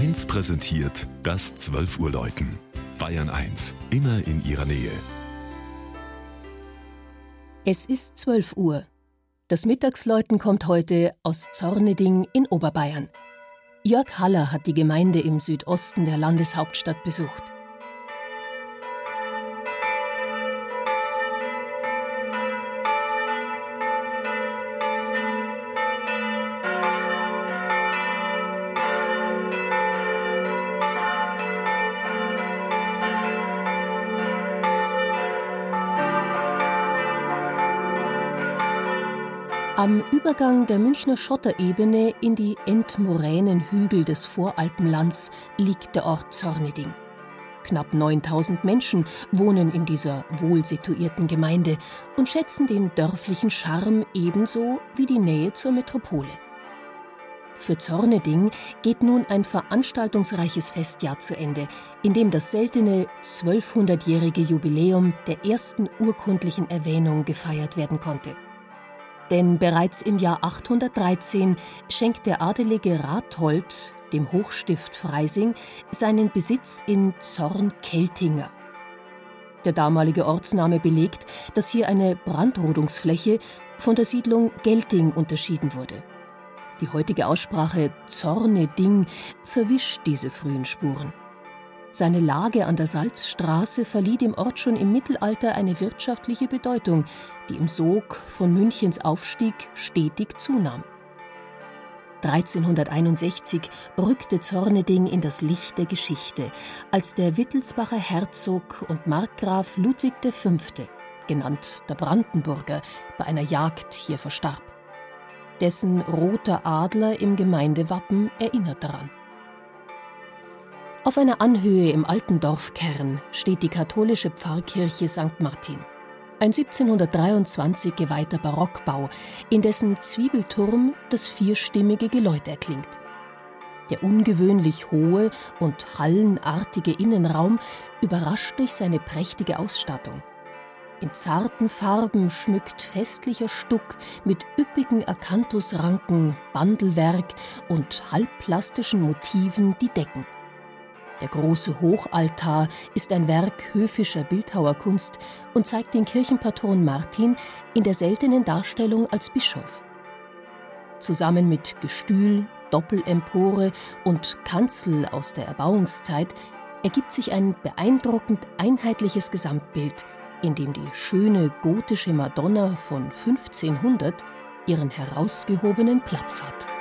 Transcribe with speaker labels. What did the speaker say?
Speaker 1: 1 präsentiert das 12 Uhr Läuten. Bayern 1, immer in ihrer Nähe.
Speaker 2: Es ist 12 Uhr. Das Mittagsläuten kommt heute aus Zorneding in Oberbayern. Jörg Haller hat die Gemeinde im Südosten der Landeshauptstadt besucht. Am Übergang der Münchner Schotterebene in die entmoränen Hügel des Voralpenlands liegt der Ort Zorneding. Knapp 9000 Menschen wohnen in dieser wohlsituierten Gemeinde und schätzen den dörflichen Charme ebenso wie die Nähe zur Metropole. Für Zorneding geht nun ein veranstaltungsreiches Festjahr zu Ende, in dem das seltene 1200-jährige Jubiläum der ersten urkundlichen Erwähnung gefeiert werden konnte. Denn bereits im Jahr 813 schenkt der adelige Rathold dem Hochstift Freising seinen Besitz in Zorn-Keltinger. Der damalige Ortsname belegt, dass hier eine Brandrodungsfläche von der Siedlung Gelting unterschieden wurde. Die heutige Aussprache Zorne-Ding verwischt diese frühen Spuren. Seine Lage an der Salzstraße verlieh dem Ort schon im Mittelalter eine wirtschaftliche Bedeutung, die im Sog von Münchens Aufstieg stetig zunahm. 1361 rückte Zorneding in das Licht der Geschichte, als der Wittelsbacher Herzog und Markgraf Ludwig V., genannt der Brandenburger, bei einer Jagd hier verstarb. Dessen roter Adler im Gemeindewappen erinnert daran. Auf einer Anhöhe im alten Dorfkern steht die katholische Pfarrkirche St. Martin. Ein 1723 geweihter Barockbau, in dessen Zwiebelturm das vierstimmige Geläut erklingt. Der ungewöhnlich hohe und hallenartige Innenraum überrascht durch seine prächtige Ausstattung. In zarten Farben schmückt festlicher Stuck mit üppigen Akanthusranken, Bandelwerk und halbplastischen Motiven die Decken. Der große Hochaltar ist ein Werk höfischer Bildhauerkunst und zeigt den Kirchenpatron Martin in der seltenen Darstellung als Bischof. Zusammen mit Gestühl, Doppelempore und Kanzel aus der Erbauungszeit ergibt sich ein beeindruckend einheitliches Gesamtbild, in dem die schöne gotische Madonna von 1500 ihren herausgehobenen Platz hat.